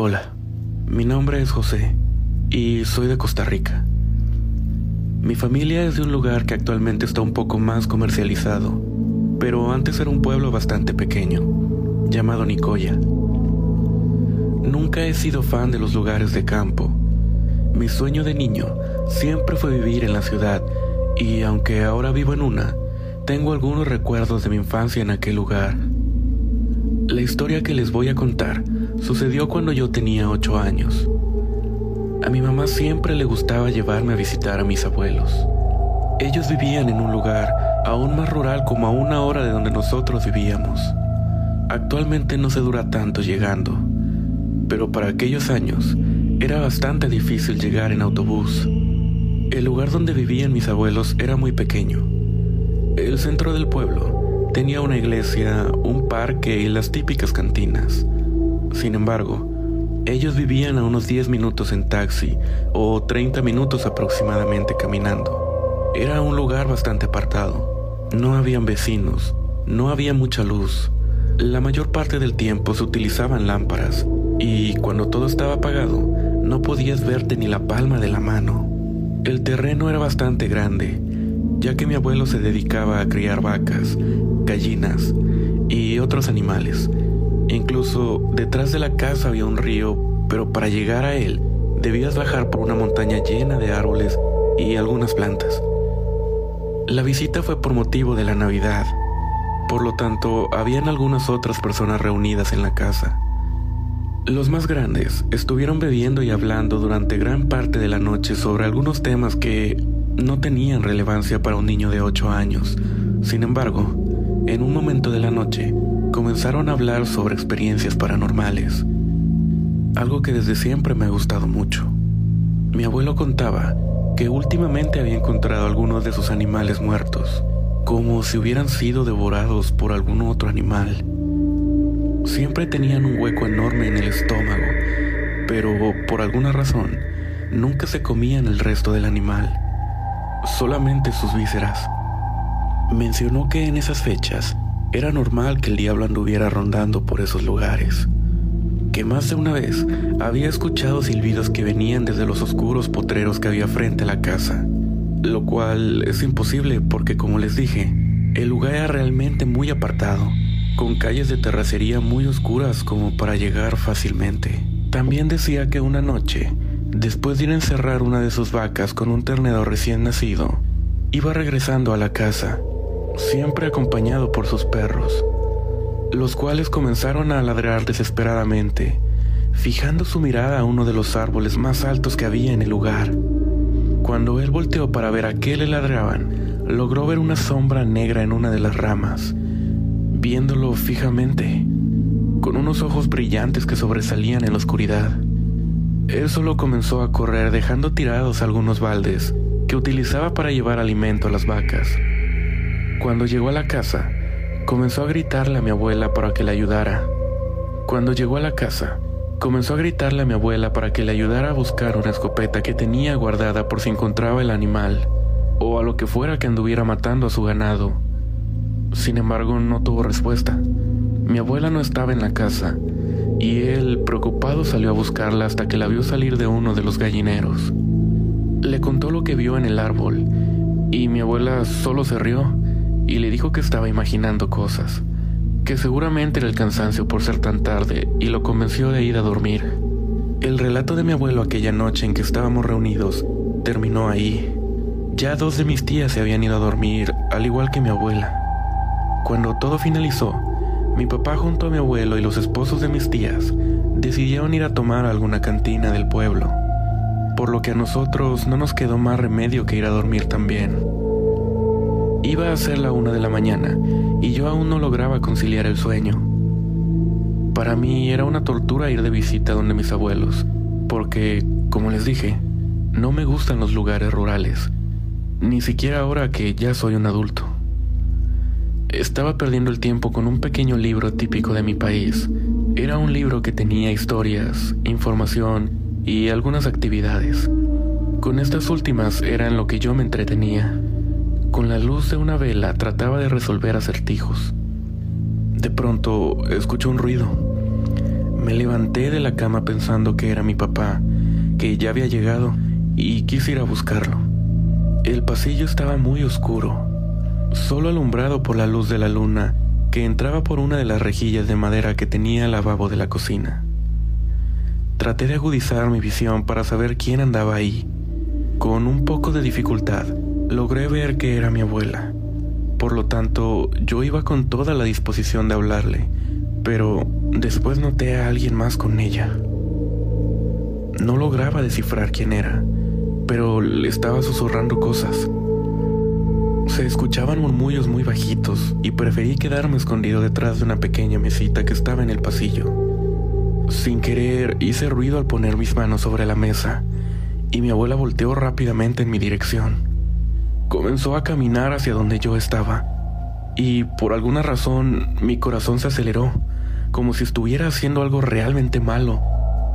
Hola, mi nombre es José y soy de Costa Rica. Mi familia es de un lugar que actualmente está un poco más comercializado, pero antes era un pueblo bastante pequeño, llamado Nicoya. Nunca he sido fan de los lugares de campo. Mi sueño de niño siempre fue vivir en la ciudad y aunque ahora vivo en una, tengo algunos recuerdos de mi infancia en aquel lugar. La historia que les voy a contar sucedió cuando yo tenía ocho años. A mi mamá siempre le gustaba llevarme a visitar a mis abuelos. Ellos vivían en un lugar aún más rural como a una hora de donde nosotros vivíamos. Actualmente no se dura tanto llegando, pero para aquellos años era bastante difícil llegar en autobús. El lugar donde vivían mis abuelos era muy pequeño. El centro del pueblo tenía una iglesia, un parque y las típicas cantinas. Sin embargo, ellos vivían a unos 10 minutos en taxi o 30 minutos aproximadamente caminando. Era un lugar bastante apartado. No habían vecinos, no había mucha luz. La mayor parte del tiempo se utilizaban lámparas y cuando todo estaba apagado no podías verte ni la palma de la mano. El terreno era bastante grande, ya que mi abuelo se dedicaba a criar vacas, gallinas y otros animales Incluso detrás de la casa había un río, pero para llegar a él debías bajar por una montaña llena de árboles y algunas plantas. La visita fue por motivo de la Navidad, por lo tanto habían algunas otras personas reunidas en la casa. Los más grandes estuvieron bebiendo y hablando durante gran parte de la noche sobre algunos temas que no tenían relevancia para un niño de 8 años. Sin embargo, en un momento de la noche, comenzaron a hablar sobre experiencias paranormales, algo que desde siempre me ha gustado mucho. Mi abuelo contaba que últimamente había encontrado algunos de sus animales muertos, como si hubieran sido devorados por algún otro animal. Siempre tenían un hueco enorme en el estómago, pero por alguna razón nunca se comían el resto del animal, solamente sus vísceras. Mencionó que en esas fechas era normal que el diablo anduviera rondando por esos lugares, que más de una vez había escuchado silbidos que venían desde los oscuros potreros que había frente a la casa, lo cual es imposible porque como les dije, el lugar era realmente muy apartado, con calles de terracería muy oscuras como para llegar fácilmente. También decía que una noche, después de ir a encerrar una de sus vacas con un ternero recién nacido, iba regresando a la casa siempre acompañado por sus perros, los cuales comenzaron a ladrar desesperadamente, fijando su mirada a uno de los árboles más altos que había en el lugar. Cuando él volteó para ver a qué le ladraban, logró ver una sombra negra en una de las ramas, viéndolo fijamente, con unos ojos brillantes que sobresalían en la oscuridad. Él solo comenzó a correr dejando tirados algunos baldes que utilizaba para llevar alimento a las vacas. Cuando llegó a la casa, comenzó a gritarle a mi abuela para que le ayudara. Cuando llegó a la casa, comenzó a gritarle a mi abuela para que le ayudara a buscar una escopeta que tenía guardada por si encontraba el animal, o a lo que fuera que anduviera matando a su ganado. Sin embargo, no tuvo respuesta. Mi abuela no estaba en la casa, y él, preocupado, salió a buscarla hasta que la vio salir de uno de los gallineros. Le contó lo que vio en el árbol, y mi abuela solo se rió y le dijo que estaba imaginando cosas, que seguramente era el cansancio por ser tan tarde y lo convenció de ir a dormir. El relato de mi abuelo aquella noche en que estábamos reunidos terminó ahí. Ya dos de mis tías se habían ido a dormir, al igual que mi abuela. Cuando todo finalizó, mi papá junto a mi abuelo y los esposos de mis tías decidieron ir a tomar alguna cantina del pueblo, por lo que a nosotros no nos quedó más remedio que ir a dormir también. Iba a ser la una de la mañana y yo aún no lograba conciliar el sueño. Para mí era una tortura ir de visita donde mis abuelos, porque, como les dije, no me gustan los lugares rurales, ni siquiera ahora que ya soy un adulto. Estaba perdiendo el tiempo con un pequeño libro típico de mi país. Era un libro que tenía historias, información y algunas actividades. Con estas últimas era en lo que yo me entretenía. Con la luz de una vela trataba de resolver acertijos. De pronto escuché un ruido. Me levanté de la cama pensando que era mi papá, que ya había llegado, y quise ir a buscarlo. El pasillo estaba muy oscuro, solo alumbrado por la luz de la luna que entraba por una de las rejillas de madera que tenía el lavabo de la cocina. Traté de agudizar mi visión para saber quién andaba ahí. Con un poco de dificultad, logré ver que era mi abuela. Por lo tanto, yo iba con toda la disposición de hablarle, pero después noté a alguien más con ella. No lograba descifrar quién era, pero le estaba susurrando cosas. Se escuchaban murmullos muy bajitos y preferí quedarme escondido detrás de una pequeña mesita que estaba en el pasillo. Sin querer hice ruido al poner mis manos sobre la mesa y mi abuela volteó rápidamente en mi dirección. Comenzó a caminar hacia donde yo estaba y por alguna razón mi corazón se aceleró, como si estuviera haciendo algo realmente malo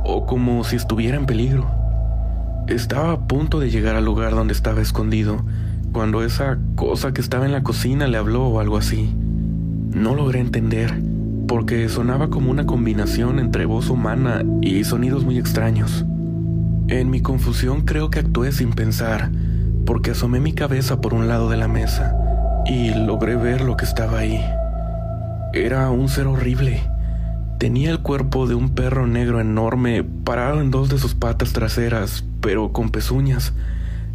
o como si estuviera en peligro. Estaba a punto de llegar al lugar donde estaba escondido cuando esa cosa que estaba en la cocina le habló o algo así. No logré entender, porque sonaba como una combinación entre voz humana y sonidos muy extraños. En mi confusión creo que actué sin pensar, porque asomé mi cabeza por un lado de la mesa y logré ver lo que estaba ahí. Era un ser horrible. Tenía el cuerpo de un perro negro enorme parado en dos de sus patas traseras, pero con pezuñas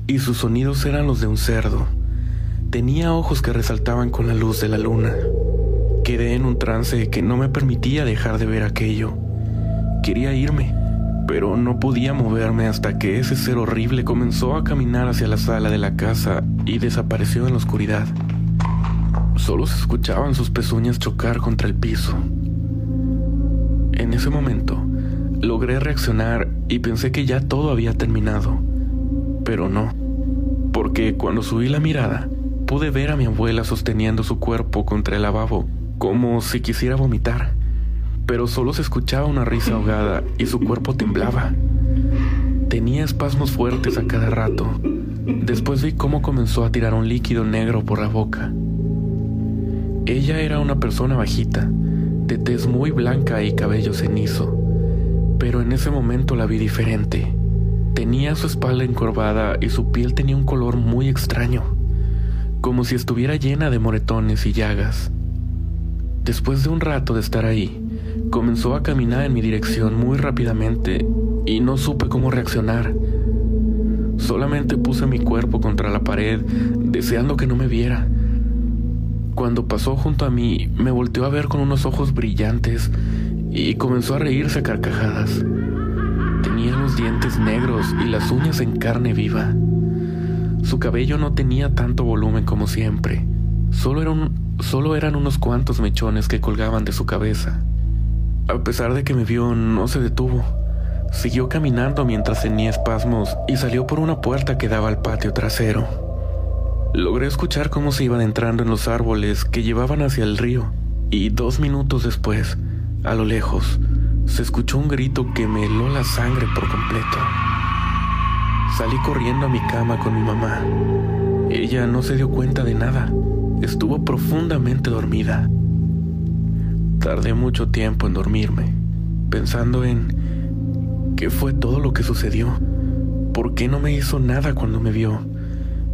y sus sonidos eran los de un cerdo. Tenía ojos que resaltaban con la luz de la luna. Quedé en un trance que no me permitía dejar de ver aquello. Quería irme, pero no podía moverme hasta que ese ser horrible comenzó a caminar hacia la sala de la casa y desapareció en la oscuridad. Solo se escuchaban sus pezuñas chocar contra el piso. En ese momento, logré reaccionar y pensé que ya todo había terminado, pero no porque cuando subí la mirada pude ver a mi abuela sosteniendo su cuerpo contra el lavabo, como si quisiera vomitar, pero solo se escuchaba una risa ahogada y su cuerpo temblaba. Tenía espasmos fuertes a cada rato. Después vi cómo comenzó a tirar un líquido negro por la boca. Ella era una persona bajita, de tez muy blanca y cabello cenizo, pero en ese momento la vi diferente. Tenía su espalda encorvada y su piel tenía un color muy extraño, como si estuviera llena de moretones y llagas. Después de un rato de estar ahí, comenzó a caminar en mi dirección muy rápidamente y no supe cómo reaccionar. Solamente puse mi cuerpo contra la pared, deseando que no me viera. Cuando pasó junto a mí, me volteó a ver con unos ojos brillantes y comenzó a reírse a carcajadas. Tenía los dientes negros y las uñas en carne viva. Su cabello no tenía tanto volumen como siempre. Solo, solo eran unos cuantos mechones que colgaban de su cabeza. A pesar de que me vio, no se detuvo. Siguió caminando mientras tenía espasmos y salió por una puerta que daba al patio trasero. Logré escuchar cómo se iban entrando en los árboles que llevaban hacia el río, y dos minutos después, a lo lejos, se escuchó un grito que me heló la sangre por completo. Salí corriendo a mi cama con mi mamá. Ella no se dio cuenta de nada. Estuvo profundamente dormida. Tardé mucho tiempo en dormirme, pensando en qué fue todo lo que sucedió. ¿Por qué no me hizo nada cuando me vio?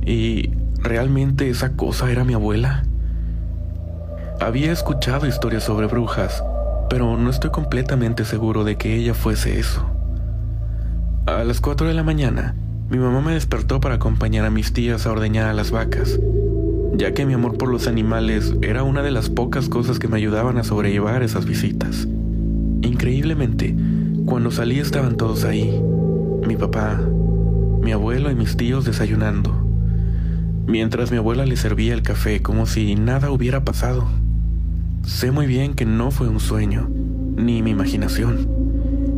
¿Y realmente esa cosa era mi abuela? Había escuchado historias sobre brujas pero no estoy completamente seguro de que ella fuese eso. A las 4 de la mañana, mi mamá me despertó para acompañar a mis tías a ordeñar a las vacas, ya que mi amor por los animales era una de las pocas cosas que me ayudaban a sobrellevar esas visitas. Increíblemente, cuando salí estaban todos ahí, mi papá, mi abuelo y mis tíos desayunando, mientras mi abuela le servía el café como si nada hubiera pasado. Sé muy bien que no fue un sueño, ni mi imaginación.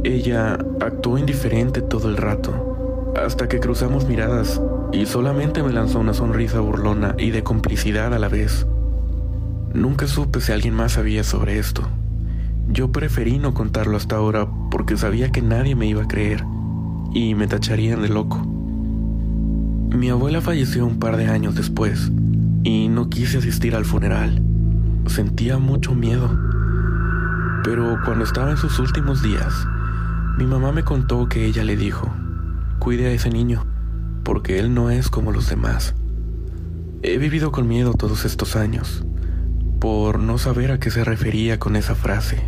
Ella actuó indiferente todo el rato, hasta que cruzamos miradas y solamente me lanzó una sonrisa burlona y de complicidad a la vez. Nunca supe si alguien más sabía sobre esto. Yo preferí no contarlo hasta ahora porque sabía que nadie me iba a creer y me tacharían de loco. Mi abuela falleció un par de años después y no quise asistir al funeral. Sentía mucho miedo, Pero cuando estaba en sus últimos días, mi mamá me contó que ella le dijo, cuide a ese niño, porque él no es como los demás. He vivido con miedo todos estos años, por no saber a qué se refería con esa frase.